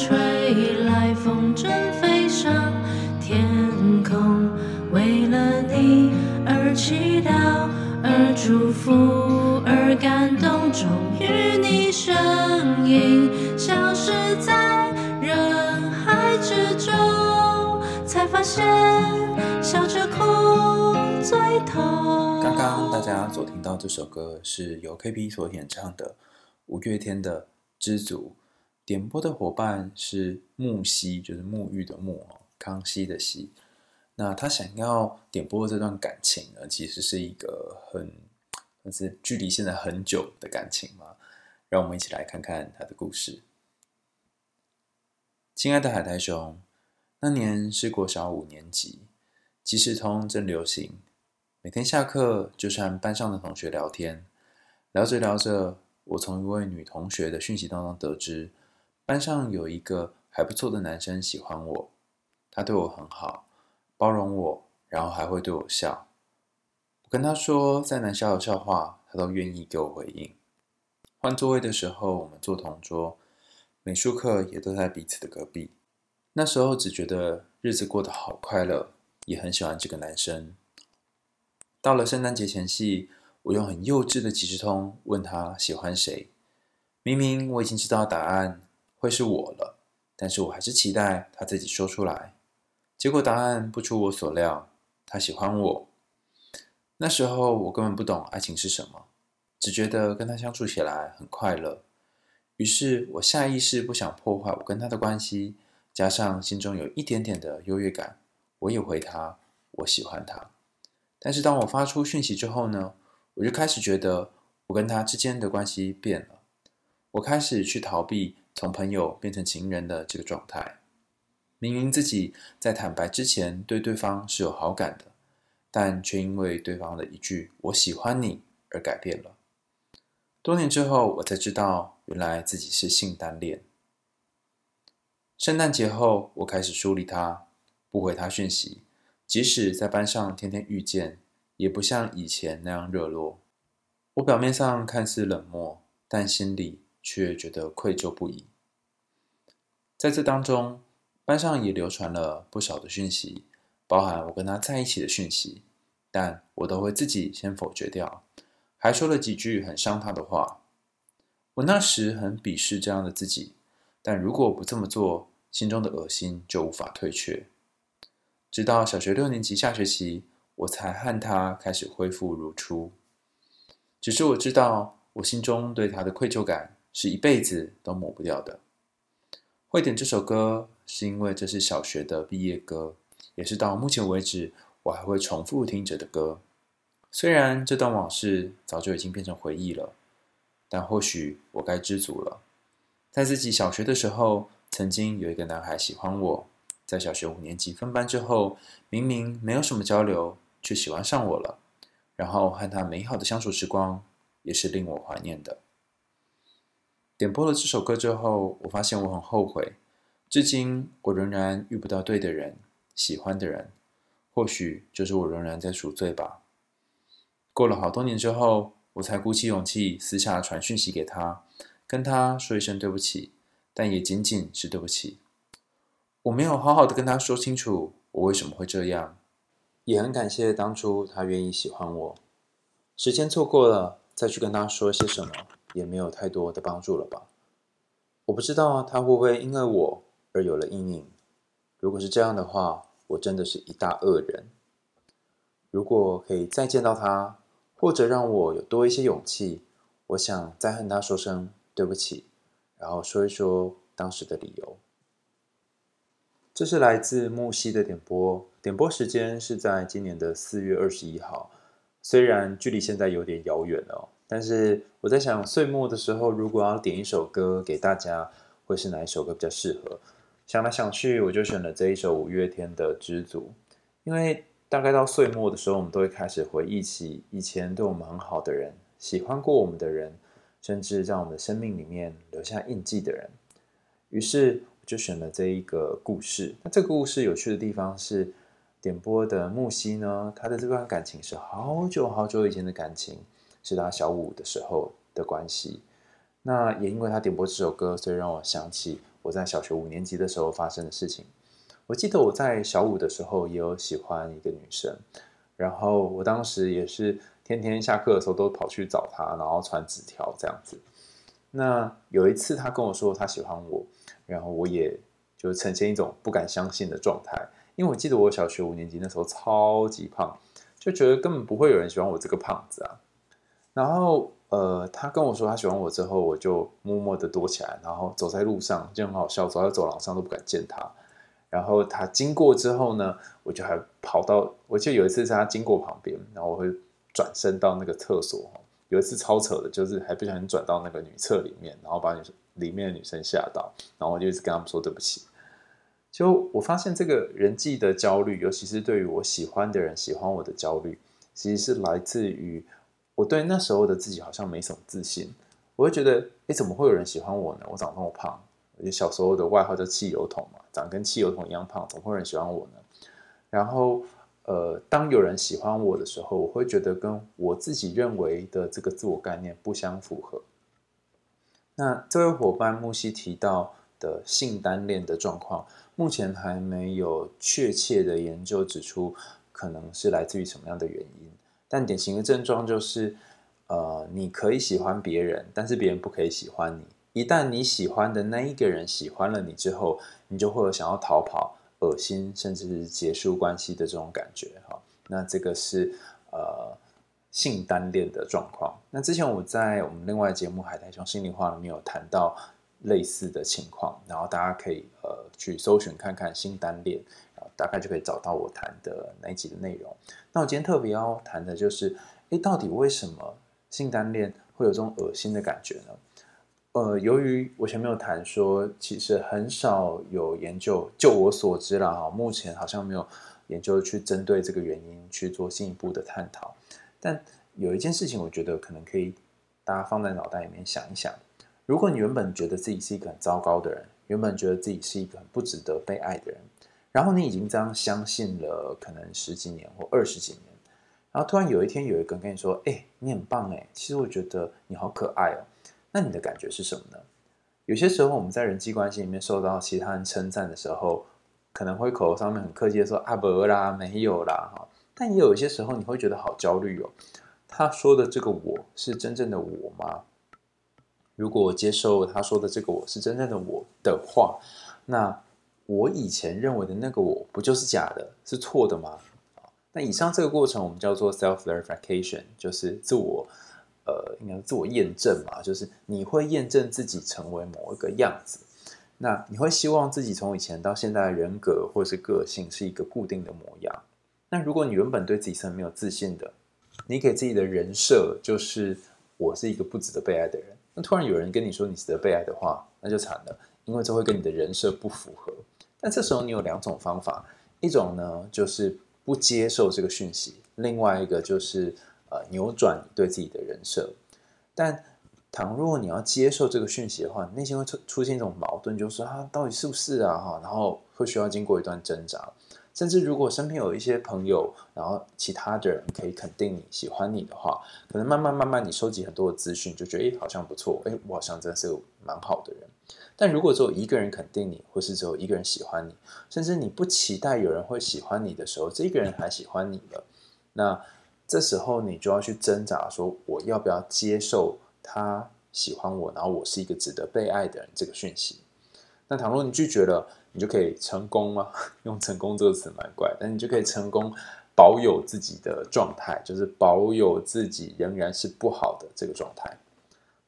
吹来，风筝飞上天空，为了你而祈祷，而祝福，而感动。终于，你声音消失在人海之中，才发现笑着哭最痛。刚刚大家所听到这首歌是由 KB 所演唱的五月天的《知足》。点播的伙伴是沐希，就是沐浴的沐，康熙的熙。那他想要点播的这段感情呢，其实是一个很，但是距离现在很久的感情嘛。让我们一起来看看他的故事。亲爱的海苔熊，那年是国小五年级，即时通正流行，每天下课就和班上的同学聊天，聊着聊着，我从一位女同学的讯息当中得知。班上有一个还不错的男生喜欢我，他对我很好，包容我，然后还会对我笑。我跟他说再难笑的笑话，他都愿意给我回应。换座位的时候，我们坐同桌，美术课也都在彼此的隔壁。那时候只觉得日子过得好快乐，也很喜欢这个男生。到了圣诞节前夕，我用很幼稚的即时通问他喜欢谁，明明我已经知道答案。会是我了，但是我还是期待他自己说出来。结果答案不出我所料，他喜欢我。那时候我根本不懂爱情是什么，只觉得跟他相处起来很快乐。于是我下意识不想破坏我跟他的关系，加上心中有一点点的优越感，我也回他我喜欢他。但是当我发出讯息之后呢，我就开始觉得我跟他之间的关系变了，我开始去逃避。从朋友变成情人的这个状态，明明自己在坦白之前对对方是有好感的，但却因为对方的一句“我喜欢你”而改变了。多年之后，我才知道，原来自己是性单恋。圣诞节后，我开始疏离他，不回他讯息，即使在班上天天遇见，也不像以前那样热络。我表面上看似冷漠，但心里却觉得愧疚不已。在这当中，班上也流传了不少的讯息，包含我跟他在一起的讯息，但我都会自己先否决掉，还说了几句很伤他的话。我那时很鄙视这样的自己，但如果不这么做，心中的恶心就无法退却。直到小学六年级下学期，我才和他开始恢复如初。只是我知道，我心中对他的愧疚感。是一辈子都抹不掉的。会点这首歌，是因为这是小学的毕业歌，也是到目前为止我还会重复听着的歌。虽然这段往事早就已经变成回忆了，但或许我该知足了。在自己小学的时候，曾经有一个男孩喜欢我，在小学五年级分班之后，明明没有什么交流，却喜欢上我了。然后和他美好的相处时光，也是令我怀念的。点播了这首歌之后，我发现我很后悔，至今我仍然遇不到对的人，喜欢的人，或许就是我仍然在赎罪吧。过了好多年之后，我才鼓起勇气私下传讯息给他，跟他说一声对不起，但也仅仅是对不起。我没有好好的跟他说清楚我为什么会这样，也很感谢当初他愿意喜欢我。时间错过了，再去跟他说些什么。也没有太多的帮助了吧？我不知道他会不会因为我而有了阴影。如果是这样的话，我真的是一大恶人。如果可以再见到他，或者让我有多一些勇气，我想再和他说声对不起，然后说一说当时的理由。这是来自沐希的点播，点播时间是在今年的四月二十一号，虽然距离现在有点遥远了哦。但是我在想，岁末的时候，如果要点一首歌给大家，会是哪一首歌比较适合？想来想去，我就选了这一首五月天的《知足》，因为大概到岁末的时候，我们都会开始回忆起以前对我们很好的人，喜欢过我们的人，甚至在我们的生命里面留下印记的人。于是我就选了这一个故事。那这个故事有趣的地方是，点播的沐希呢，他的这段感情是好久好久以前的感情。是他小五的时候的关系，那也因为他点播这首歌，所以让我想起我在小学五年级的时候发生的事情。我记得我在小五的时候也有喜欢一个女生，然后我当时也是天天下课的时候都跑去找她，然后传纸条这样子。那有一次她跟我说她喜欢我，然后我也就呈现一种不敢相信的状态，因为我记得我小学五年级那时候超级胖，就觉得根本不会有人喜欢我这个胖子啊。然后呃，他跟我说他喜欢我之后，我就默默的躲起来，然后走在路上就很好笑，走在走廊上都不敢见他。然后他经过之后呢，我就还跑到，我记得有一次是他经过旁边，然后我会转身到那个厕所。有一次超扯的，就是还不小心转到那个女厕里面，然后把女里面的女生吓到，然后我就一直跟他们说对不起。就我发现这个人际的焦虑，尤其是对于我喜欢的人喜欢我的焦虑，其实是来自于我对那时候的自己好像没什么自信。我会觉得，诶，怎么会有人喜欢我呢？我长那么胖。小时候的外号叫汽油桶嘛，长跟汽油桶一样胖，怎么会有人喜欢我呢？然后，呃，当有人喜欢我的时候，我会觉得跟我自己认为的这个自我概念不相符合。那这位伙伴木西提到的性单恋的状况，目前还没有确切的研究指出可能是来自于什么样的原因，但典型的症状就是，呃，你可以喜欢别人，但是别人不可以喜欢你。一旦你喜欢的那一个人喜欢了你之后，你就会有想要逃跑、恶心，甚至是结束关系的这种感觉哈。那这个是呃性单恋的状况。那之前我在我们另外节目《海苔熊心里话》里面有谈到类似的情况，然后大家可以呃去搜寻看看性单恋，大概就可以找到我谈的那一集的内容。那我今天特别要谈的就是，诶，到底为什么性单恋会有这种恶心的感觉呢？呃，由于我前面有谈说，其实很少有研究，就我所知啦，哈，目前好像没有研究去针对这个原因去做进一步的探讨。但有一件事情，我觉得可能可以大家放在脑袋里面想一想：如果你原本觉得自己是一个很糟糕的人，原本觉得自己是一个很不值得被爱的人，然后你已经这样相信了可能十几年或二十几年，然后突然有一天有一个人跟你说：“哎，你很棒哎，其实我觉得你好可爱哦。”那你的感觉是什么呢？有些时候我们在人际关系里面受到其他人称赞的时候，可能会口头上面很客气的说啊，不啦，没有啦哈。但也有一些时候你会觉得好焦虑哦。他说的这个我是真正的我吗？如果我接受他说的这个我是真正的我的话，那我以前认为的那个我不就是假的，是错的吗？那以上这个过程我们叫做 self-verification，就是自我。呃，应该自我验证嘛，就是你会验证自己成为某一个样子，那你会希望自己从以前到现在的人格或是个性是一个固定的模样。那如果你原本对自己是很没有自信的，你给自己的人设就是我是一个不值得被爱的人。那突然有人跟你说你值得被爱的话，那就惨了，因为这会跟你的人设不符合。那这时候你有两种方法，一种呢就是不接受这个讯息，另外一个就是。呃，扭转对自己的人设，但倘若你要接受这个讯息的话，内心会出出现一种矛盾，就是说啊，到底是不是啊？哈，然后会需要经过一段挣扎，甚至如果身边有一些朋友，然后其他的人可以肯定你喜欢你的话，可能慢慢慢慢你收集很多的资讯，就觉得诶，好像不错，诶，我好像真的是个蛮好的人。但如果只有一个人肯定你，或是只有一个人喜欢你，甚至你不期待有人会喜欢你的时候，这个人还喜欢你了，那。这时候你就要去挣扎，说我要不要接受他喜欢我，然后我是一个值得被爱的人这个讯息。那倘若你拒绝了，你就可以成功吗？用“成功”这个词蛮怪，但你就可以成功保有自己的状态，就是保有自己仍然是不好的这个状态。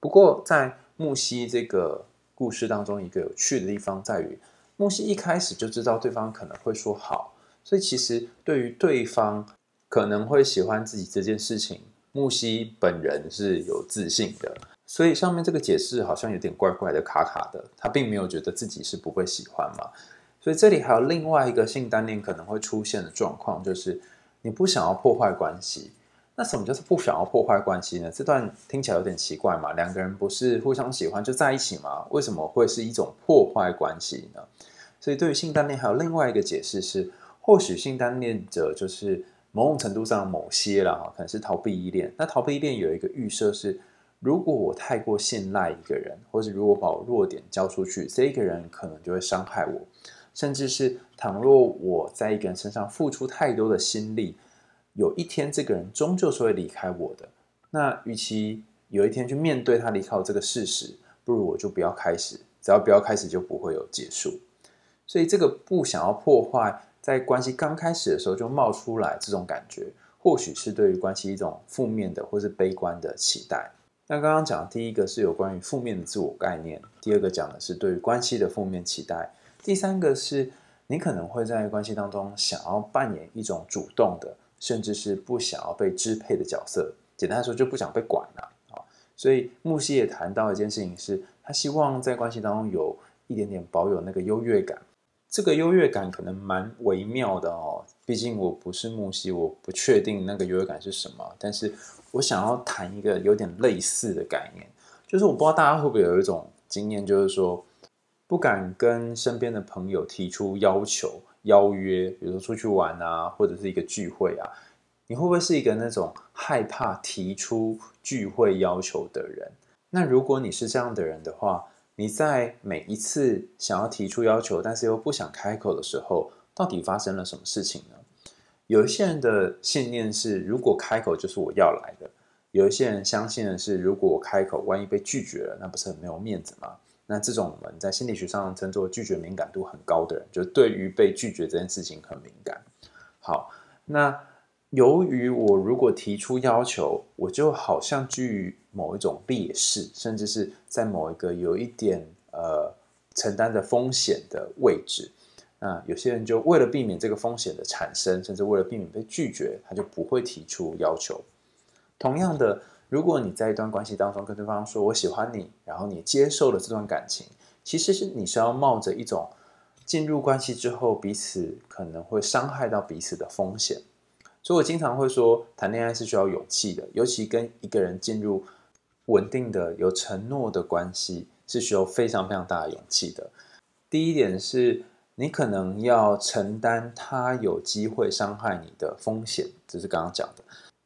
不过在木西这个故事当中，一个有趣的地方在于，木西一开始就知道对方可能会说好，所以其实对于对方。可能会喜欢自己这件事情，木西本人是有自信的，所以上面这个解释好像有点怪怪的、卡卡的。他并没有觉得自己是不会喜欢嘛，所以这里还有另外一个性单恋可能会出现的状况，就是你不想要破坏关系。那什么叫做不想要破坏关系呢？这段听起来有点奇怪嘛，两个人不是互相喜欢就在一起吗？为什么会是一种破坏关系呢？所以对于性单恋还有另外一个解释是，或许性单恋者就是。某种程度上，某些啦，可能是逃避依恋。那逃避依恋有一个预设是，如果我太过信赖一个人，或者如果把我弱点交出去，这一个人可能就会伤害我，甚至是倘若我在一个人身上付出太多的心力，有一天这个人终究是会离开我的。那与其有一天去面对他离开我这个事实，不如我就不要开始，只要不要开始，就不会有结束。所以这个不想要破坏，在关系刚开始的时候就冒出来这种感觉，或许是对于关系一种负面的或是悲观的期待。那刚刚讲的第一个是有关于负面的自我概念，第二个讲的是对于关系的负面期待，第三个是你可能会在关系当中想要扮演一种主动的，甚至是不想要被支配的角色。简单来说，就不想被管了啊。所以木西也谈到一件事情是，是他希望在关系当中有一点点保有那个优越感。这个优越感可能蛮微妙的哦，毕竟我不是木西，我不确定那个优越感是什么。但是我想要谈一个有点类似的概念，就是我不知道大家会不会有一种经验，就是说不敢跟身边的朋友提出要求、邀约，比如说出去玩啊，或者是一个聚会啊，你会不会是一个那种害怕提出聚会要求的人？那如果你是这样的人的话，你在每一次想要提出要求，但是又不想开口的时候，到底发生了什么事情呢？有一些人的信念是，如果开口就是我要来的；有一些人相信的是，如果我开口，万一被拒绝了，那不是很没有面子吗？那这种我们在心理学上称作拒绝敏感度很高的人，就对于被拒绝这件事情很敏感。好，那。由于我如果提出要求，我就好像居于某一种劣势，甚至是在某一个有一点呃承担的风险的位置。那有些人就为了避免这个风险的产生，甚至为了避免被拒绝，他就不会提出要求。同样的，如果你在一段关系当中跟对方说“我喜欢你”，然后你接受了这段感情，其实是你是要冒着一种进入关系之后彼此可能会伤害到彼此的风险。所以我经常会说，谈恋爱是需要勇气的，尤其跟一个人进入稳定的、有承诺的关系，是需要非常非常大的勇气的。第一点是，你可能要承担他有机会伤害你的风险，这是刚刚讲的。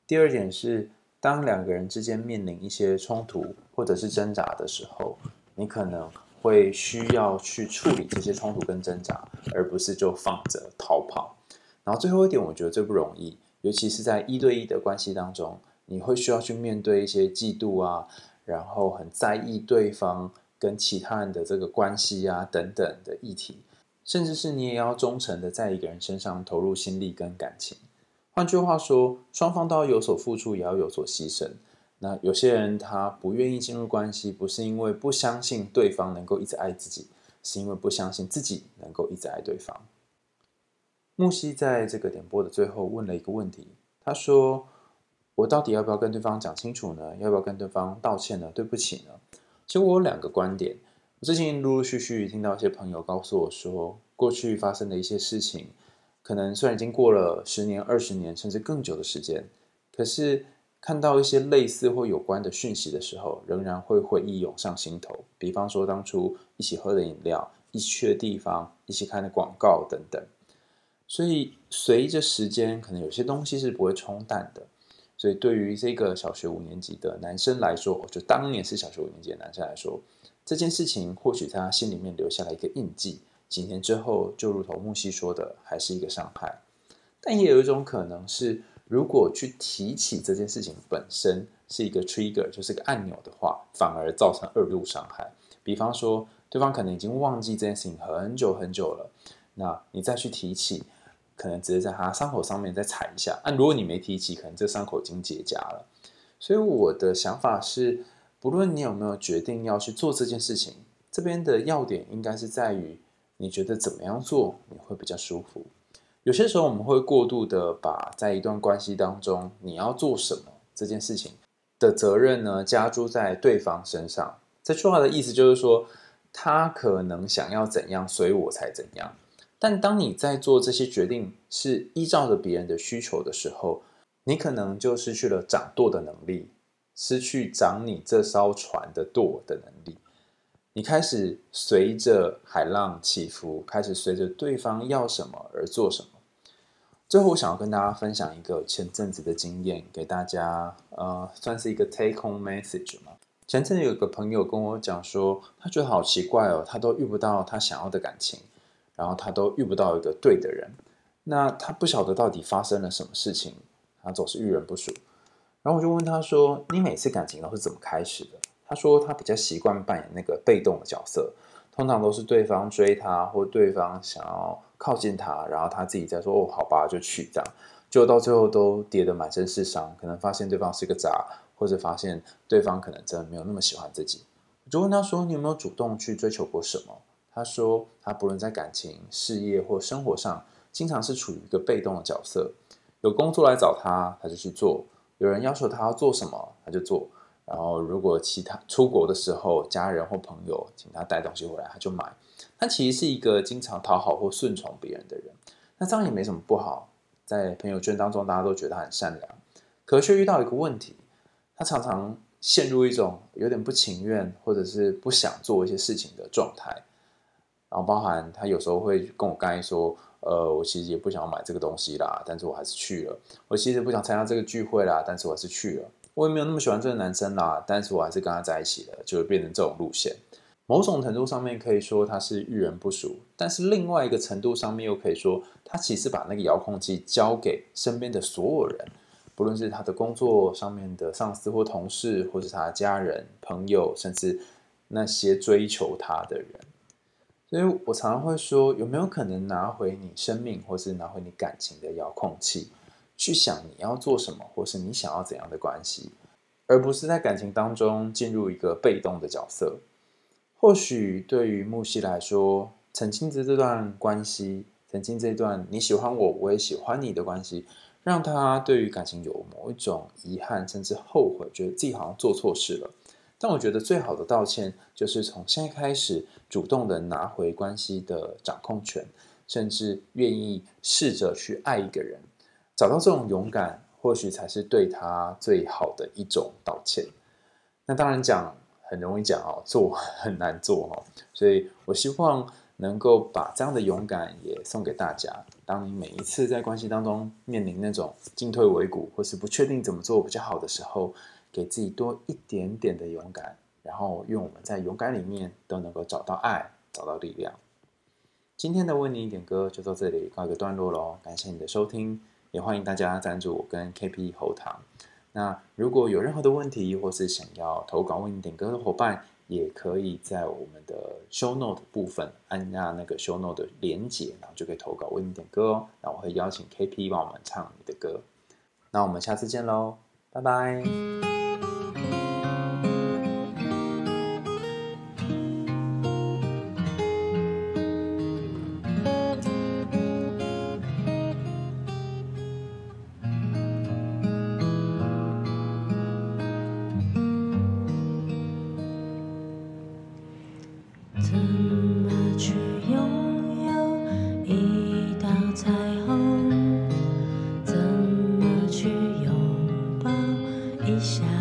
第二点是，当两个人之间面临一些冲突或者是挣扎的时候，你可能会需要去处理这些冲突跟挣扎，而不是就放着逃跑。然后最后一点，我觉得最不容易。尤其是在一对一的关系当中，你会需要去面对一些嫉妒啊，然后很在意对方跟其他人的这个关系啊等等的议题，甚至是你也要忠诚的在一个人身上投入心力跟感情。换句话说，双方都要有所付出，也要有所牺牲。那有些人他不愿意进入关系，不是因为不相信对方能够一直爱自己，是因为不相信自己能够一直爱对方。木西在这个点播的最后问了一个问题，他说：“我到底要不要跟对方讲清楚呢？要不要跟对方道歉呢？对不起呢？”其实我有两个观点。最近陆陆续续听到一些朋友告诉我说，过去发生的一些事情，可能虽然已经过了十年、二十年，甚至更久的时间，可是看到一些类似或有关的讯息的时候，仍然会回忆涌上心头。比方说，当初一起喝的饮料，一起去的地方，一起看的广告等等。所以，随着时间，可能有些东西是不会冲淡的。所以，对于这个小学五年级的男生来说，就当年是小学五年级的男生来说，这件事情或许在他心里面留下了一个印记。几年之后，就如同木西说的，还是一个伤害。但也有一种可能是，如果去提起这件事情本身是一个 trigger，就是个按钮的话，反而造成二度伤害。比方说，对方可能已经忘记这件事情很久很久了，那你再去提起。可能只是在他伤口上面再踩一下，啊，如果你没提起，可能这伤口已经结痂了。所以我的想法是，不论你有没有决定要去做这件事情，这边的要点应该是在于你觉得怎么样做你会比较舒服。有些时候我们会过度的把在一段关系当中你要做什么这件事情的责任呢，加诸在对方身上。这句话的意思就是说，他可能想要怎样，所以我才怎样。但当你在做这些决定是依照着别人的需求的时候，你可能就失去了掌舵的能力，失去掌你这艘船的舵的能力。你开始随着海浪起伏，开始随着对方要什么而做什么。最后，我想要跟大家分享一个前阵子的经验，给大家呃，算是一个 take home message 嘛。前阵子有个朋友跟我讲说，他觉得好奇怪哦，他都遇不到他想要的感情，然后他都遇不到一个对的人，那他不晓得到底发生了什么事情，他总是遇人不淑。然后我就问他说：“你每次感情都是怎么开始的？”他说他比较习惯扮演那个被动的角色，通常都是对方追他，或对方想要靠近他，然后他自己再说：“哦，好吧，就去这样。”就到最后都跌得满身是伤，可能发现对方是个渣，或者发现对方可能真的没有那么喜欢自己。我就问他说：“你有没有主动去追求过什么？”他说他不论在感情、事业或生活上，经常是处于一个被动的角色，有工作来找他，他就去做。有人要求他要做什么，他就做。然后，如果其他出国的时候，家人或朋友请他带东西回来，他就买。他其实是一个经常讨好或顺从别人的人。那这样也没什么不好，在朋友圈当中，大家都觉得他很善良。可却遇到一个问题，他常常陷入一种有点不情愿或者是不想做一些事情的状态。然后，包含他有时候会跟我刚才说。呃，我其实也不想要买这个东西啦，但是我还是去了。我其实不想参加这个聚会啦，但是我还是去了。我也没有那么喜欢这个男生啦，但是我还是跟他在一起了，就会变成这种路线。某种程度上面可以说他是遇人不淑，但是另外一个程度上面又可以说，他其实把那个遥控器交给身边的所有人，不论是他的工作上面的上司或同事，或是他的家人、朋友，甚至那些追求他的人。所以我常常会说，有没有可能拿回你生命，或是拿回你感情的遥控器，去想你要做什么，或是你想要怎样的关系，而不是在感情当中进入一个被动的角色。或许对于木西来说，曾经的这段关系，曾经这段你喜欢我，我也喜欢你的关系，让他对于感情有某一种遗憾，甚至后悔，觉得自己好像做错事了。但我觉得最好的道歉，就是从现在开始主动的拿回关系的掌控权，甚至愿意试着去爱一个人，找到这种勇敢，或许才是对他最好的一种道歉。那当然讲很容易讲哦，做 很难做哦，所以我希望能够把这样的勇敢也送给大家。当你每一次在关系当中面临那种进退维谷，或是不确定怎么做比较好的时候，给自己多一点点的勇敢，然后愿我们在勇敢里面都能够找到爱，找到力量。今天的为你点歌就到这里告一个段落喽，感谢你的收听，也欢迎大家赞助我跟 KP 喉糖。那如果有任何的问题，或是想要投稿为你点歌的伙伴，也可以在我们的 Show Note 部分按下那个 Show Note 的连结，然后就可以投稿为你点歌哦。那我会邀请 KP 帮我们唱你的歌。那我们下次见喽，拜拜。祝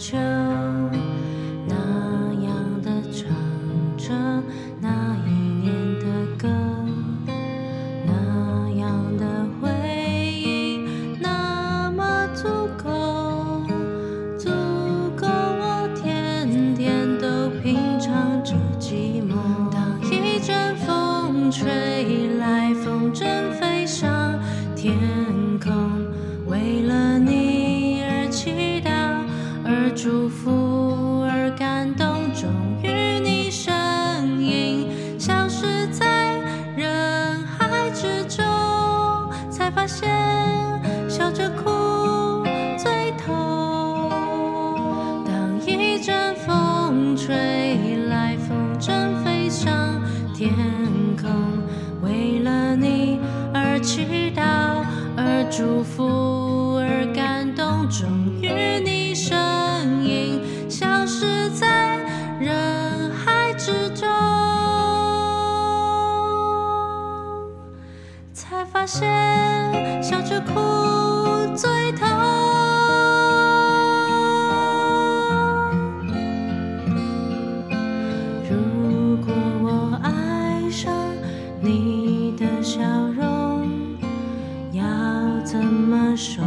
这你的笑容要怎么说